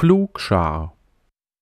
Pflugschar